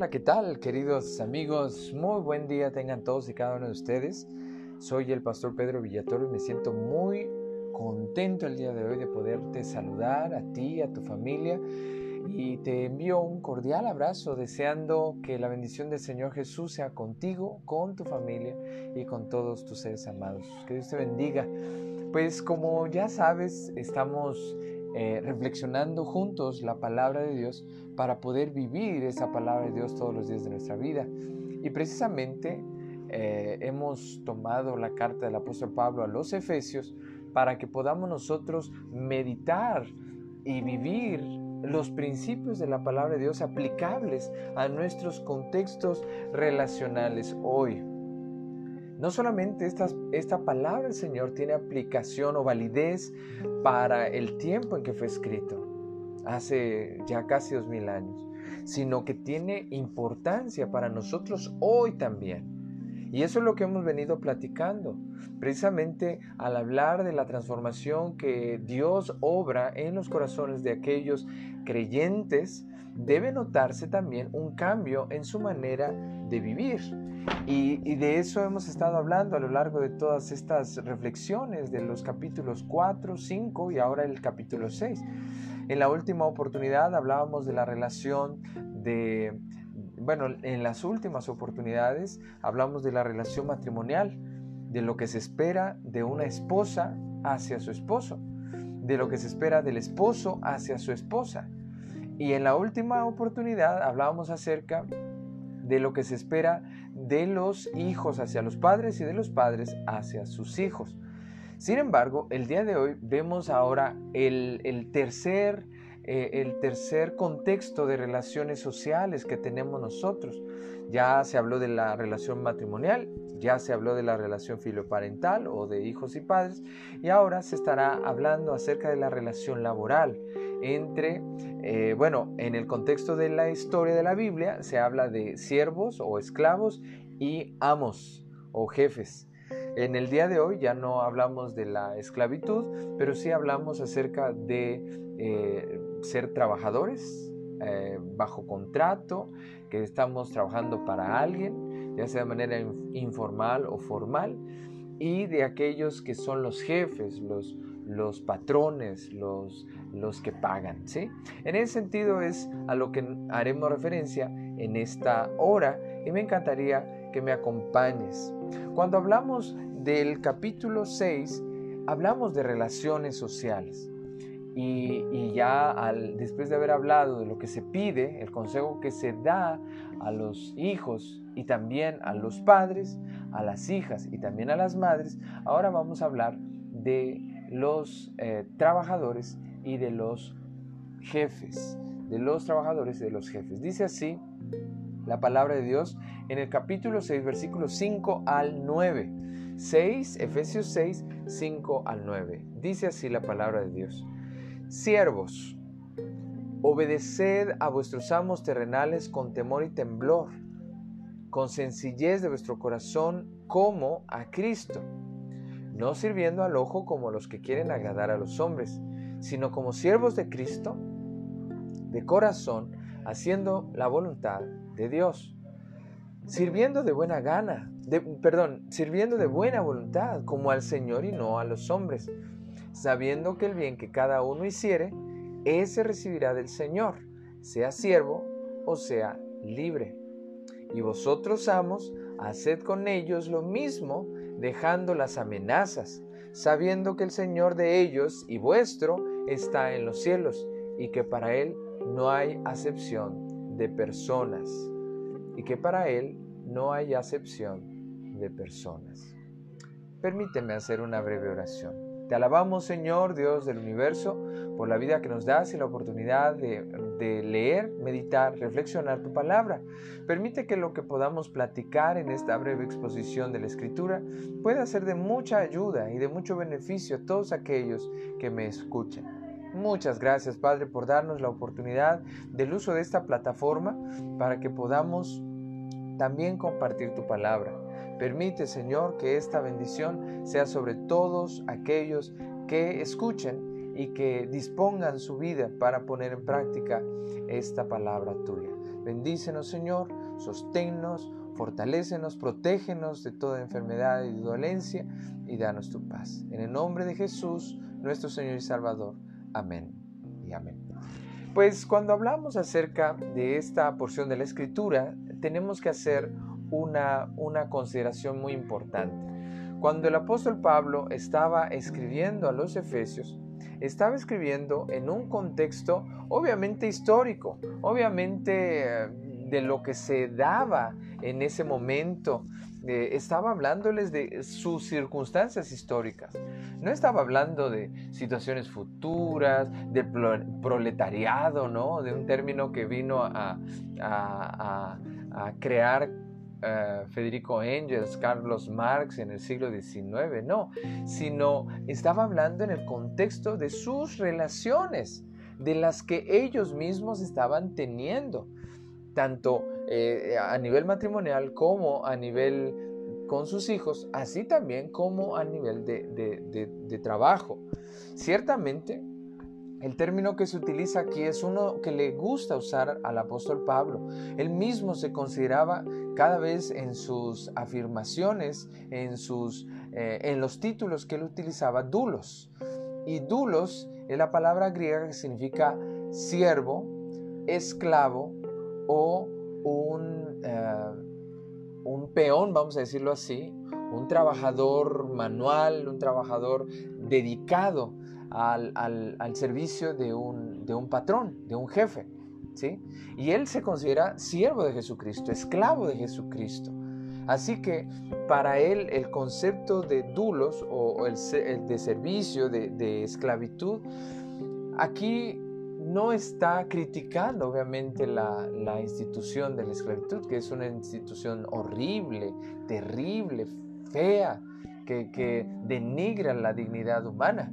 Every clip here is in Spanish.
Hola, ¿qué tal, queridos amigos? Muy buen día tengan todos y cada uno de ustedes. Soy el pastor Pedro Villatoro y me siento muy contento el día de hoy de poderte saludar a ti, a tu familia y te envío un cordial abrazo deseando que la bendición del Señor Jesús sea contigo, con tu familia y con todos tus seres amados. Que Dios te bendiga. Pues como ya sabes, estamos eh, reflexionando juntos la palabra de Dios para poder vivir esa palabra de Dios todos los días de nuestra vida. Y precisamente eh, hemos tomado la carta del apóstol Pablo a los Efesios para que podamos nosotros meditar y vivir los principios de la palabra de Dios aplicables a nuestros contextos relacionales hoy. No solamente esta, esta palabra del Señor tiene aplicación o validez para el tiempo en que fue escrito, hace ya casi dos mil años, sino que tiene importancia para nosotros hoy también. Y eso es lo que hemos venido platicando, precisamente al hablar de la transformación que Dios obra en los corazones de aquellos creyentes, debe notarse también un cambio en su manera de vivir. Y, de eso hemos estado hablando a lo largo de todas estas reflexiones de los capítulos 4, 5 y ahora el capítulo 6. En la última oportunidad hablábamos de la relación de, bueno, en las últimas oportunidades hablamos de la relación matrimonial, de lo que se espera de una esposa hacia su esposo, de lo que se espera del esposo hacia su esposa. Y en la última oportunidad hablábamos acerca de lo que se espera de los hijos hacia los padres y de los padres hacia sus hijos. Sin embargo, el día de hoy vemos ahora el, tercer, eh, el tercer contexto de relaciones sociales que tenemos nosotros. Ya se habló de la relación matrimonial, ya se habló de la relación filoparental o de hijos y padres, y ahora se estará hablando acerca de la relación laboral entre, eh, bueno, en el contexto de la historia de la Biblia se habla de siervos o esclavos y amos o jefes. En el día de hoy ya no hablamos de la esclavitud, pero sí hablamos acerca de eh, ser trabajadores eh, bajo contrato, que estamos trabajando para alguien, ya sea de manera informal o formal, y de aquellos que son los jefes, los, los patrones, los, los que pagan. ¿sí? En ese sentido es a lo que haremos referencia en esta hora y me encantaría que me acompañes. Cuando hablamos del capítulo 6, hablamos de relaciones sociales. Y, ya al, después de haber hablado de lo que se pide, el consejo que se da a los hijos y también a los padres, a las hijas y también a las madres, ahora vamos a hablar de los eh, trabajadores y de los jefes, de los trabajadores y de los jefes. Dice así la palabra de Dios en el capítulo 6, versículos 5 al 9. 6, Efesios 6, 5 al 9. Dice así la palabra de Dios. Siervos, obedeced a vuestros amos terrenales con temor y temblor, con sencillez de vuestro corazón como a Cristo no sirviendo al ojo como los que quieren agradar a los hombres, sino como siervos de Cristo, de corazón, haciendo la voluntad de Dios, sirviendo de buena gana, perdón, sirviendo de buena voluntad, como al Señor y no a los hombres, sabiendo que el bien que cada uno hiciere, ese recibirá del Señor, sea siervo o sea libre. Y vosotros, amos, haced con ellos lo mismo, dejando las amenazas, sabiendo que el Señor de ellos y vuestro está en los cielos y que para Él no hay acepción de personas y que para Él no hay acepción de personas. Permíteme hacer una breve oración. Te alabamos, Señor, Dios del universo, por la vida que nos das y la oportunidad de, leer, meditar, reflexionar tu palabra. Permite que lo que podamos platicar en esta breve exposición de la Escritura pueda ser de mucha ayuda y de mucho beneficio a todos aquellos que me escuchan. Muchas gracias, Padre, por darnos la oportunidad del uso de esta plataforma para que podamos también compartir tu palabra. Permite, Señor, que esta bendición sea sobre todos aquellos que escuchen y que dispongan su vida para poner en práctica esta palabra tuya. Bendícenos, Señor, sosténnos, fortalécenos, protégenos de toda enfermedad y dolencia y danos tu paz. En el nombre de Jesús, nuestro Señor y Salvador. Amén y amén. Pues cuando hablamos acerca de esta porción de la Escritura, tenemos que hacer una, una consideración muy importante. Cuando el apóstol Pablo estaba escribiendo a los Efesios, estaba escribiendo en un contexto obviamente histórico, obviamente eh, de lo que se daba en ese momento. Eh, estaba hablándoles de sus circunstancias históricas. No estaba hablando de situaciones futuras, de proletariado, ¿no? De un término que vino a crear eh, Federico Engels, Carlos Marx en el siglo XIX, no, sino estaba hablando en el contexto de sus relaciones, de las que ellos mismos estaban teniendo, tanto eh, a nivel matrimonial como a nivel con sus hijos, así también como a nivel de trabajo. Ciertamente, el término que se utiliza aquí es uno que le gusta usar al apóstol Pablo. Él mismo se consideraba cada vez en sus afirmaciones, en, sus, eh, en los títulos que él utilizaba, dulos. Y dulos es la palabra griega que significa siervo, esclavo o un, eh, un peón, vamos a decirlo así, un trabajador manual, un trabajador dedicado al, servicio de un, de un, patrón, de un jefe. ¿sí? Y él se considera siervo de Jesucristo, esclavo de Jesucristo. Así que para él el concepto de dulos o, el, de servicio, de, esclavitud, aquí no está criticando obviamente la, la, institución de la esclavitud, que es una institución horrible, terrible, fea, que, que denigra la dignidad humana.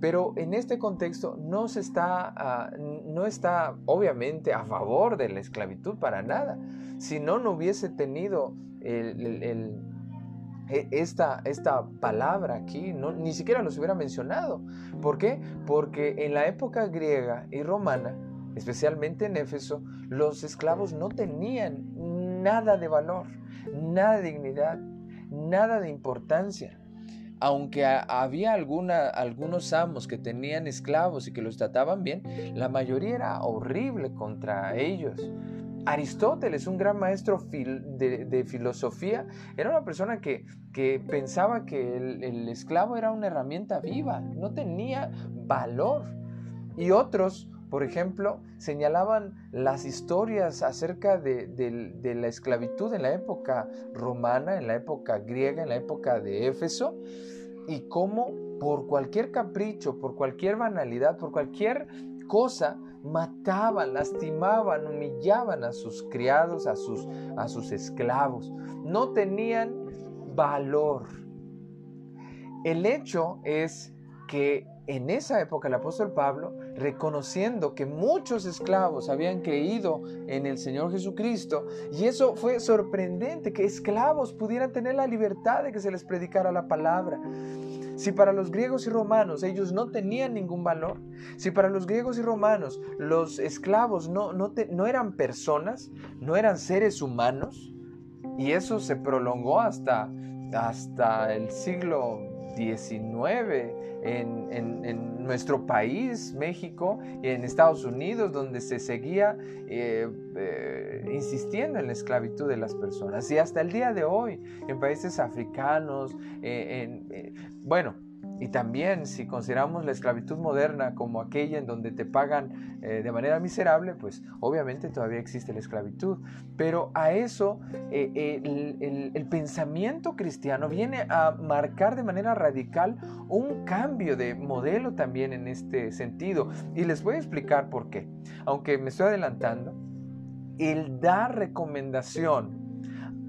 Pero en este contexto no, se está, ah, no está obviamente a favor de la esclavitud para nada. Si no, no hubiese tenido e, esta, esta palabra aquí, no, ni siquiera los hubiera mencionado. ¿Por qué? Porque en la época griega y romana, especialmente en Éfeso, los esclavos no tenían nada de valor, nada de dignidad, nada de importancia aunque había alguna, algunos amos que tenían esclavos y que los trataban bien, la mayoría era horrible contra ellos. Aristóteles, un gran maestro de, filosofía, era una persona que, pensaba que el, esclavo era una herramienta viva, no tenía valor. Y otros, por ejemplo, señalaban las historias acerca de, la esclavitud en la época romana, en la época griega, en la época de Éfeso, y cómo por cualquier capricho, por cualquier banalidad, por cualquier cosa, mataban, lastimaban, humillaban a sus criados, a sus, a sus esclavos. No tenían valor. El hecho es que en esa época el apóstol Pablo, reconociendo que muchos esclavos habían creído en el Señor Jesucristo, y eso fue sorprendente, que esclavos pudieran tener la libertad de que se les predicara la palabra. Si para los griegos y romanos ellos no tenían ningún valor, si para los griegos y romanos los esclavos no, no, no eran personas, no eran seres humanos, y eso se prolongó hasta, hasta el siglo 19 en, nuestro país, México, y en Estados Unidos, donde se seguía eh, eh, insistiendo en la esclavitud de las personas. Y hasta el día de hoy, en países africanos, eh, bueno, y también si consideramos la esclavitud moderna como aquella en donde te pagan eh, de manera miserable, pues obviamente todavía existe la esclavitud. Pero a eso eh, el, el, pensamiento cristiano viene a marcar de manera radical un cambio de modelo también en este sentido. Y les voy a explicar por qué. Aunque me estoy adelantando, el dar recomendación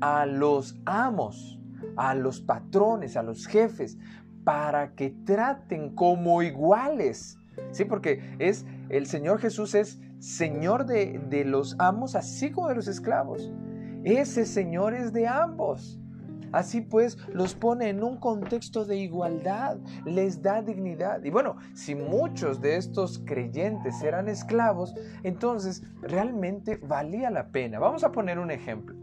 a los amos, a los patrones, a los jefes, para que traten como iguales. Sí, porque es el Señor Jesús es Señor de, de los amos así como de los esclavos. Ese Señor es de ambos. Así pues, los pone en un contexto de igualdad, les da dignidad. Y bueno, si muchos de estos creyentes eran esclavos, entonces realmente valía la pena. Vamos a poner un ejemplo.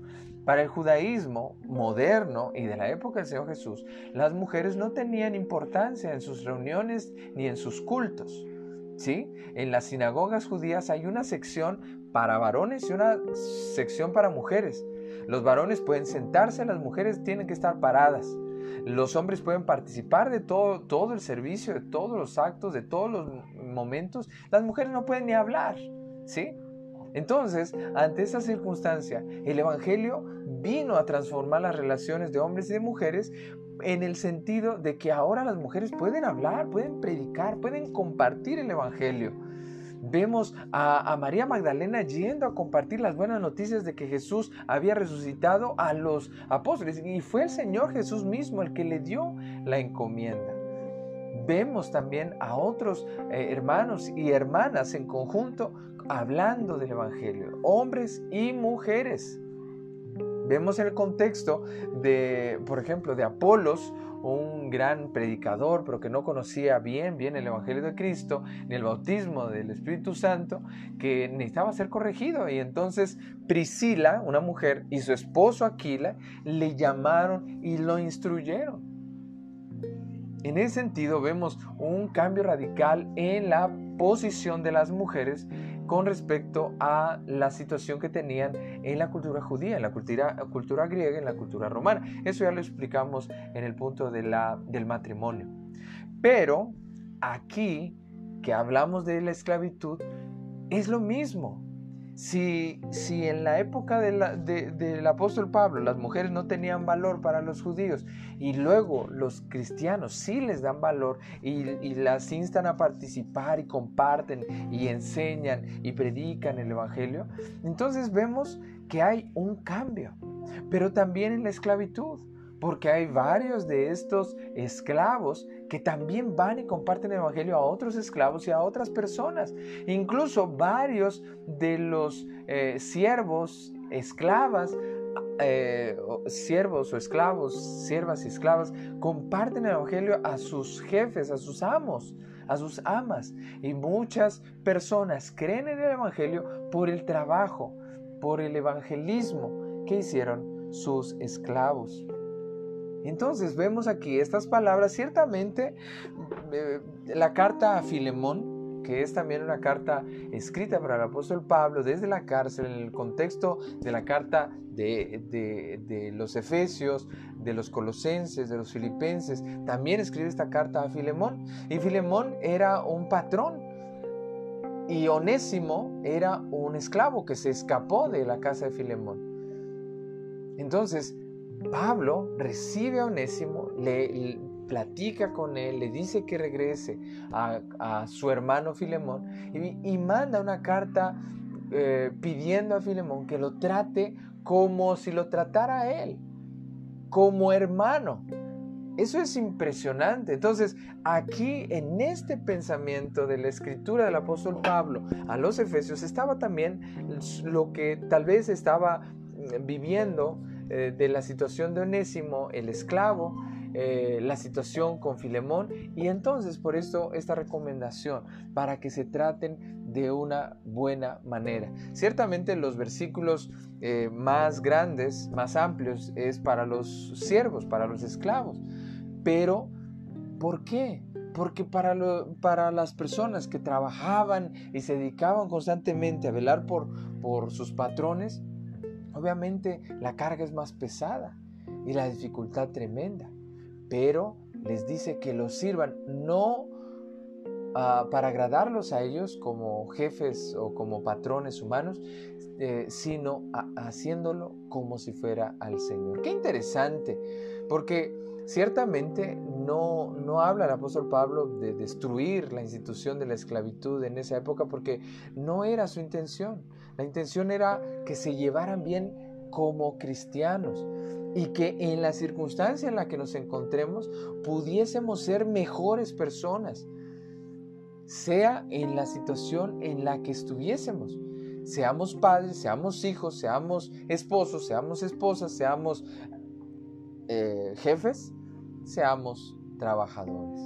Para el judaísmo moderno y de la época del Señor Jesús, las mujeres no tenían importancia en sus reuniones ni en sus cultos. ¿Sí? En las sinagogas judías hay una sección para varones y una sección para mujeres. Los varones pueden sentarse, las mujeres tienen que estar paradas. Los hombres pueden participar de todo, todo el servicio, de todos los actos, de todos los momentos. Las mujeres no pueden ni hablar, ¿sí? Entonces, ante esa circunstancia, el Evangelio vino a transformar las relaciones de hombres y de mujeres en el sentido de que ahora las mujeres pueden hablar, pueden predicar, pueden compartir el Evangelio. Vemos a, María Magdalena yendo a compartir las buenas noticias de que Jesús había resucitado a los apóstoles y fue el Señor Jesús mismo el que le dio la encomienda. Vemos también a otros eh, hermanos y hermanas en conjunto hablando del Evangelio, hombres y mujeres. Vemos el contexto de, por ejemplo, de Apolos, un gran predicador, pero que no conocía bien, bien el Evangelio de Cristo, ni el bautismo del Espíritu Santo, que necesitaba ser corregido. Y entonces Priscila, una mujer, y su esposo Aquila le llamaron y lo instruyeron. En ese sentido vemos un cambio radical en la posición de las mujeres con respecto a la situación que tenían en la cultura judía, en la cultura, griega, en la cultura romana. Eso ya lo explicamos en el punto del matrimonio. Pero aquí que hablamos de la esclavitud, es lo mismo. Si, si en la época del apóstol Pablo las mujeres no tenían valor para los judíos y luego los cristianos sí les dan valor y las instan a participar y comparten y enseñan y predican el Evangelio, entonces vemos que hay un cambio, pero también en la esclavitud porque hay varios de estos esclavos que también van y comparten el Evangelio a otros esclavos y a otras personas. Incluso varios de los eh, siervos, esclavas, eh, siervos o esclavos, siervas y esclavas, comparten el Evangelio a sus jefes, a sus amos, a sus amas. Y muchas personas creen en el Evangelio por el trabajo, por el evangelismo que hicieron sus esclavos. Entonces vemos aquí estas palabras, ciertamente eh, la carta a Filemón, que es también una carta escrita para el apóstol Pablo desde la cárcel, en el contexto de la carta de, los Efesios, de los Colosenses, de los Filipenses, también escribe esta carta a Filemón. Y Filemón era un patrón y Onésimo era un esclavo que se escapó de la casa de Filemón. Entonces, Pablo recibe a Onésimo, le, platica con él, le dice que regrese a, su hermano Filemón y, manda una carta eh, pidiendo a Filemón que lo trate como si lo tratara a él, como hermano. Eso es impresionante. Entonces, aquí en este pensamiento de la escritura del apóstol Pablo a los Efesios estaba también lo que tal vez estaba viviendo eh, de la situación de Onésimo, el esclavo, eh, la situación con Filemón y entonces por esto esta recomendación para que se traten de una buena manera. Ciertamente los versículos eh, más grandes, más amplios es para los siervos, para los esclavos, pero ¿por qué? Porque para, para las personas que trabajaban y se dedicaban constantemente a velar por, por sus patrones, Obviamente la carga es más pesada y la dificultad tremenda, pero les dice que los sirvan no ah, para agradarlos a ellos como jefes o como patrones humanos, eh, sino haciéndolo como si fuera al Señor. Qué interesante, porque ciertamente no, habla el apóstol Pablo de destruir la institución de la esclavitud en esa época, porque no era su intención. La intención era que se llevaran bien como cristianos y que en la circunstancia en la que nos encontremos pudiésemos ser mejores personas, sea en la situación en la que estuviésemos. Seamos padres, seamos hijos, seamos esposos, seamos esposas, seamos eh, jefes, seamos trabajadores.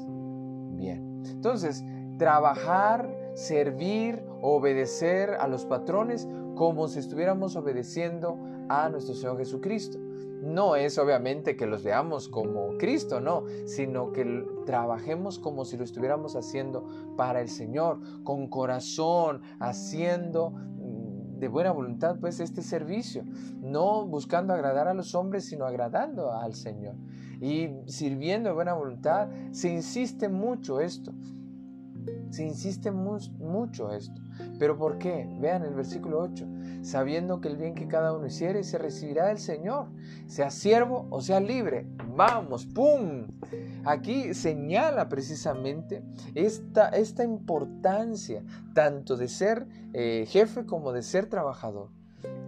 Bien. Entonces, trabajar, servir, obedecer a los patrones como si estuviéramos obedeciendo a nuestro Señor Jesucristo. No es obviamente que los veamos como Cristo, no, sino que trabajemos como si lo estuviéramos haciendo para el Señor, con corazón, haciendo de buena voluntad pues este servicio, no buscando agradar a los hombres, sino agradando al Señor. Y sirviendo de buena voluntad, se insiste mucho esto. Se insiste mucho esto. ¿Pero por qué? Vean el versículo 8. Sabiendo que el bien que cada uno hiciere se recibirá del Señor, sea siervo o sea libre. Vamos, ¡pum! Aquí señala precisamente esta, esta importancia tanto de ser eh, jefe como de ser trabajador.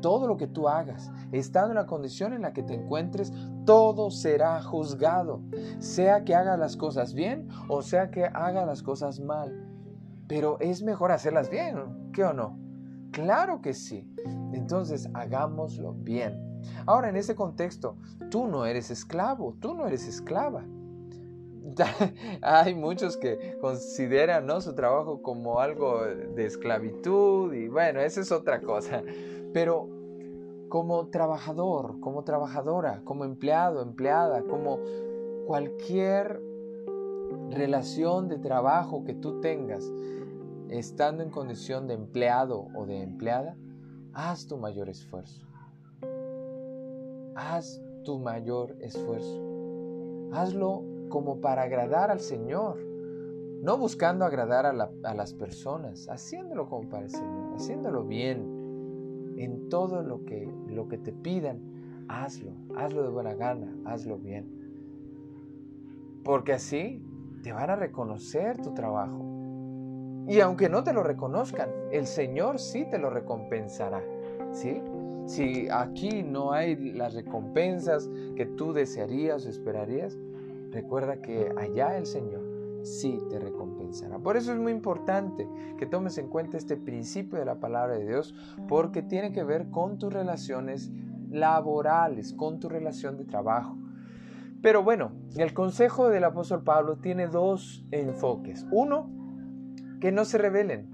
Todo lo que tú hagas, estando en la condición en la que te encuentres, todo será juzgado, sea que hagas las cosas bien o sea que haga las cosas mal. Pero es mejor hacerlas bien, ¿qué o no? Claro que sí. Entonces hagámoslo bien. Ahora, en ese contexto, tú no eres esclavo, tú no eres esclava. Hay muchos que consideran su trabajo como algo de esclavitud y bueno, esa es otra cosa. Pero como trabajador, como trabajadora, como empleado, empleada, como cualquier relación de trabajo que tú tengas, estando en condición de empleado o de empleada, haz tu mayor esfuerzo. Haz tu mayor esfuerzo. Hazlo como para agradar al Señor, no buscando agradar a, las personas, haciéndolo como para el Señor, haciéndolo bien. En todo lo que, lo que te pidan, hazlo, hazlo de buena gana, hazlo bien. Porque así te van a reconocer tu trabajo. Y aunque no te lo reconozcan, el Señor sí te lo recompensará. ¿Sí? Si aquí no hay las recompensas que tú desearías o esperarías, recuerda que allá el Señor sí te recompensará. Por eso es muy importante que tomes en cuenta este principio de la palabra de Dios, porque tiene que ver con tus relaciones laborales, con tu relación de trabajo. Pero bueno, el consejo del apóstol Pablo tiene dos enfoques. Uno, que no se rebelen,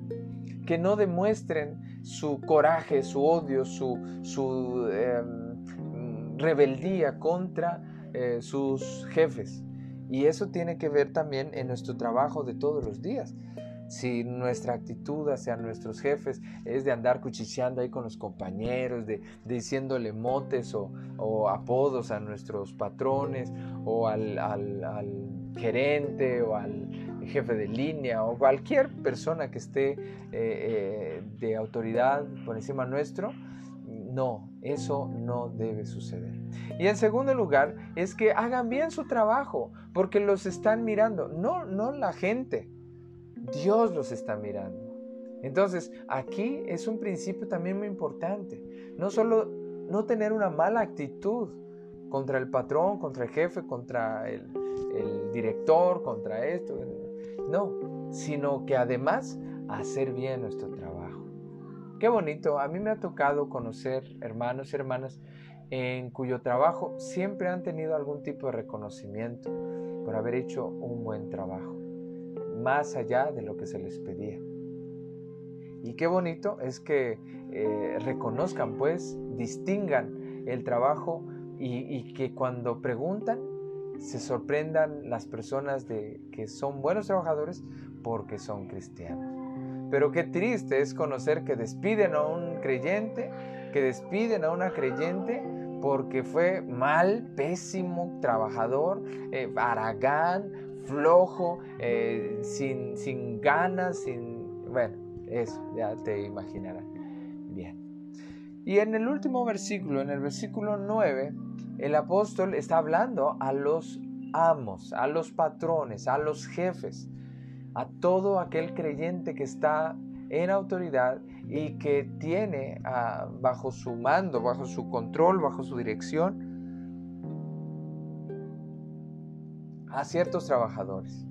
que no demuestren su coraje, su odio, su, em, rebeldía contra eh, sus jefes. Y eso tiene que ver también en nuestro trabajo de todos los días si nuestra actitud hacia nuestros jefes es de andar cuchicheando ahí con los compañeros, de, diciéndole motes o, apodos a nuestros patrones o al, gerente o al jefe de línea o cualquier persona que esté eh, eh, de autoridad por encima nuestro, no, eso no debe suceder. Y en segundo lugar, es que hagan bien su trabajo, porque los están mirando, no, no la gente. Dios los está mirando. Entonces, aquí es un principio también muy importante. No solo no tener una mala actitud contra el patrón, contra el jefe, contra el, director, contra esto. No, sino que además hacer bien nuestro trabajo. Qué bonito. A mí me ha tocado conocer hermanos y hermanas en cuyo trabajo siempre han tenido algún tipo de reconocimiento por haber hecho un buen trabajo más allá de lo que se les pedía. Y qué bonito es que eh, reconozcan, pues, distingan el trabajo y, que cuando preguntan se sorprendan las personas de que son buenos trabajadores porque son cristianos. Pero qué triste es conocer que despiden a un creyente, que despiden a una creyente porque fue mal, pésimo trabajador, eh, aragán, flojo, eh, sin, sin ganas, sin... Bueno, eso, ya te imaginarás. Bien. Y en el último versículo, en el versículo 9, el apóstol está hablando a los amos, a los patrones, a los jefes, a todo aquel creyente que está en autoridad y que tiene ah, bajo su mando, bajo su control, bajo su dirección, a ciertos trabajadores.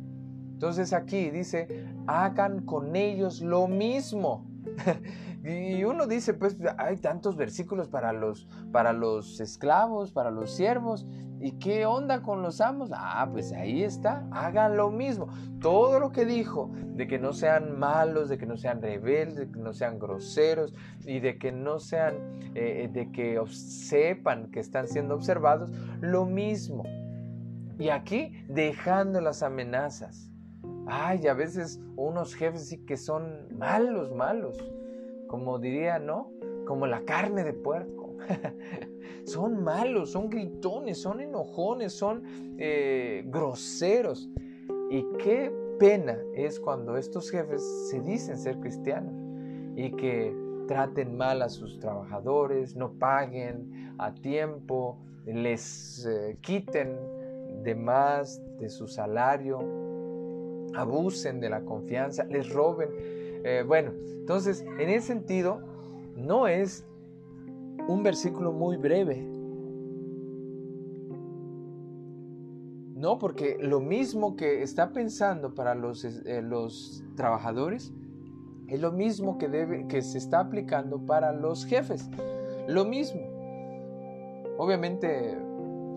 Entonces aquí dice, hagan con ellos lo mismo. y uno dice, pues hay tantos versículos para los, para los esclavos, para los siervos. ¿Y qué onda con los amos? Ah, pues ahí está, hagan lo mismo. Todo lo que dijo, de que no sean malos, de que no sean rebeldes, de que no sean groseros y de que no sean, eh, de que sepan que están siendo observados, lo mismo. Y aquí dejando las amenazas. Ay, a veces unos jefes sí que son malos, malos. Como diría, ¿no? Como la carne de puerco. son malos, son gritones, son enojones, son eh, groseros. Y qué pena es cuando estos jefes se dicen ser cristianos y que traten mal a sus trabajadores, no paguen a tiempo, les eh, quiten de más de su salario, abusen de la confianza, les roben. Eh, bueno, entonces, en ese sentido, no es un versículo muy breve. No, porque lo mismo que está pensando para los, eh, los trabajadores es lo mismo que, debe, que se está aplicando para los jefes. Lo mismo. Obviamente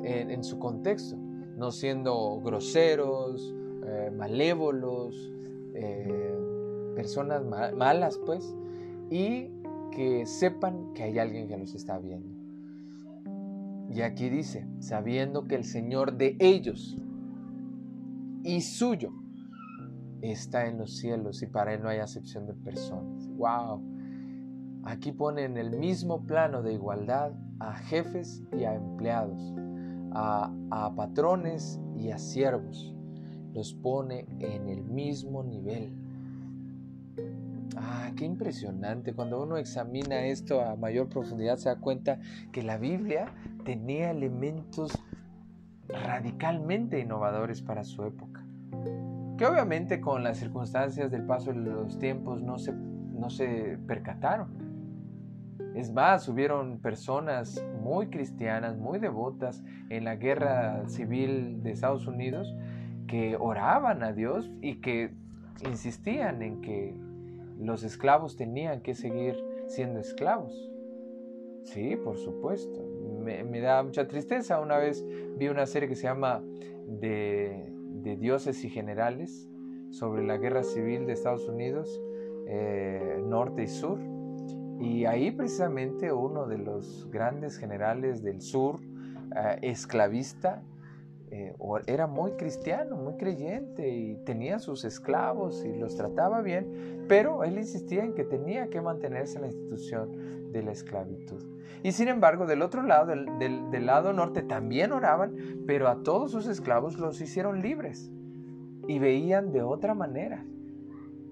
en su contexto no siendo groseros, eh, malévolos, eh, personas malas, pues, y que sepan que hay alguien que los está viendo. Y aquí dice, sabiendo que el Señor de ellos y suyo está en los cielos y para Él no hay acepción de personas. ¡Wow! Aquí pone en el mismo plano de igualdad a jefes y a empleados a, patrones y a siervos. Los pone en el mismo nivel. Ah, qué impresionante. Cuando uno examina esto a mayor profundidad se da cuenta que la Biblia tenía elementos radicalmente innovadores para su época. Que obviamente con las circunstancias del paso de los tiempos no se, no se percataron. Es más, hubieron personas muy cristianas, muy devotas en la guerra civil de Estados Unidos que oraban a Dios y que insistían en que los esclavos tenían que seguir siendo esclavos. Sí, por supuesto. Me, da mucha tristeza. Una vez vi una serie que se llama de, dioses y generales sobre la guerra civil de Estados Unidos, eh, norte y sur y ahí precisamente uno de los grandes generales del sur, eh, esclavista, eh, era muy cristiano, muy creyente y tenía sus esclavos y los trataba bien, pero él insistía en que tenía que mantenerse en la institución de la esclavitud. Y sin embargo, del otro lado, del lado norte, también oraban, pero a todos sus esclavos los hicieron libres y veían de otra manera.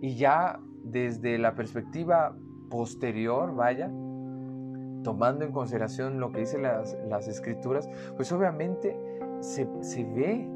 Y ya desde la perspectiva posterior, vaya, tomando en consideración lo que dicen las, escrituras, pues obviamente se, ve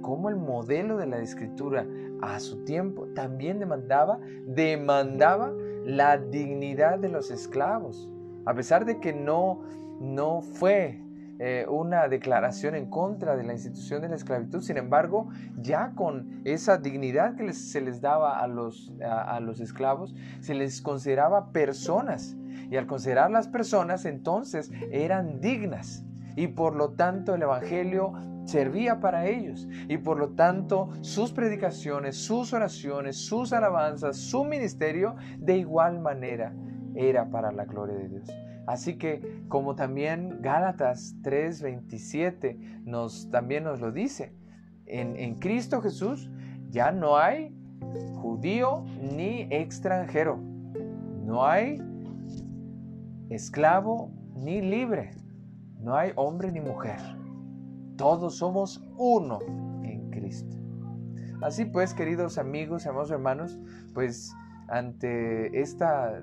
cómo el modelo de la escritura a su tiempo también demandaba, demandaba la dignidad de los esclavos. A pesar de que no, no fue eh, una declaración en contra de la institución de la esclavitud. Sin embargo, ya con esa dignidad que se les daba a los, a, los esclavos, se les consideraba personas. Y al considerar las personas, entonces eran dignas. Y por lo tanto el Evangelio servía para ellos. Y por lo tanto sus predicaciones, sus oraciones, sus alabanzas, su ministerio, de igual manera era para la gloria de Dios. Así que como también Gálatas 3:27 nos, también nos lo dice, en, en Cristo Jesús ya no hay judío ni extranjero, no hay esclavo ni libre, no hay hombre ni mujer, todos somos uno en Cristo. Así pues, queridos amigos, amados hermanos, pues ante esta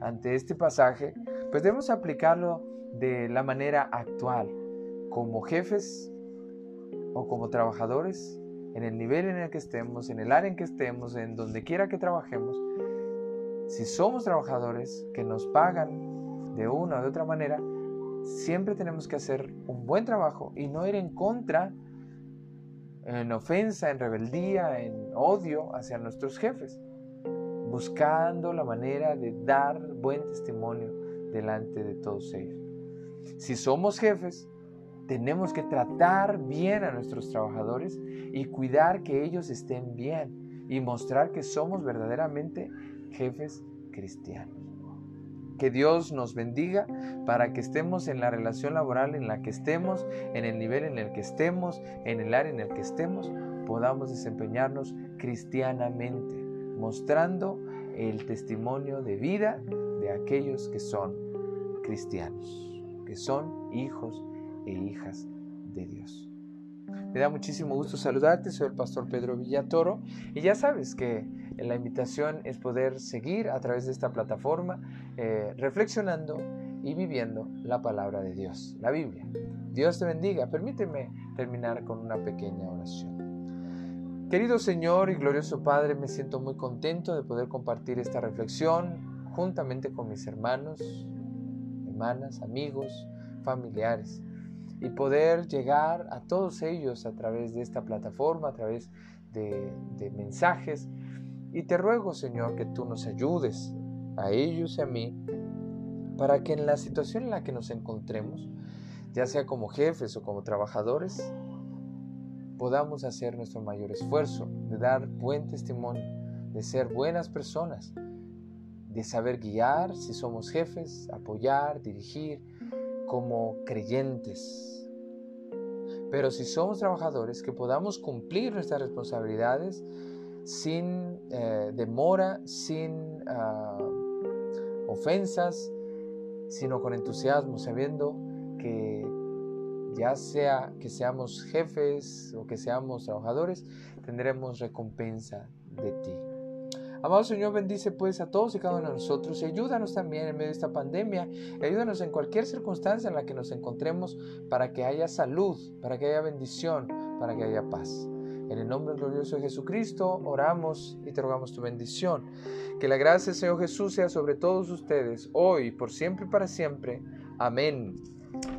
ante este pasaje, pues debemos aplicarlo de la manera actual, como jefes o como trabajadores, en el nivel en el que estemos, en el área en que estemos, en donde quiera que trabajemos. Si somos trabajadores que nos pagan de una o de otra manera, siempre tenemos que hacer un buen trabajo y no ir en contra, en ofensa, en rebeldía, en odio hacia nuestros jefes. buscando la manera de dar buen testimonio delante de todos ellos. Si somos jefes, tenemos que tratar bien a nuestros trabajadores y cuidar que ellos estén bien y mostrar que somos verdaderamente jefes cristianos. Que Dios nos bendiga para que estemos en la relación laboral en la que estemos, en el nivel en el que estemos, en el área en el que estemos, podamos desempeñarnos cristianamente, mostrando el testimonio de vida de aquellos que son cristianos, que son hijos e hijas de Dios. Me da muchísimo gusto saludarte, soy el pastor Pedro Villatoro y ya sabes que la invitación es poder seguir a través de esta plataforma eh, reflexionando y viviendo la palabra de Dios, la Biblia. Dios te bendiga. Permíteme terminar con una pequeña oración. Querido Señor y glorioso Padre, me siento muy contento de poder compartir esta reflexión juntamente con mis hermanos, hermanas, amigos, familiares y poder llegar a todos ellos a través de esta plataforma, a través de, mensajes. Y te ruego, Señor, que tú nos ayudes a ellos y a mí para que en la situación en la que nos encontremos, ya sea como jefes o como trabajadores, podamos hacer nuestro mayor esfuerzo de dar buen testimonio, de ser buenas personas, de saber guiar si somos jefes, apoyar, dirigir, como creyentes. Pero si somos trabajadores, que podamos cumplir nuestras responsabilidades sin eh, demora, sin ah, ofensas, sino con entusiasmo, sabiendo que ya sea que seamos jefes o que seamos trabajadores, tendremos recompensa de ti. Amado Señor, bendice pues a todos y cada uno de nosotros y ayúdanos también en medio de esta pandemia. ayúdanos en cualquier circunstancia en la que nos encontremos para que haya salud, para que haya bendición, para que haya paz. En el nombre glorioso de Jesucristo oramos y te rogamos tu bendición. Que la gracia del Señor Jesús sea sobre todos ustedes, hoy, por siempre y para siempre. Amén.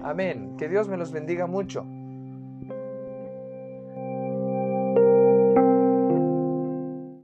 Amén. Que Dios me los bendiga mucho.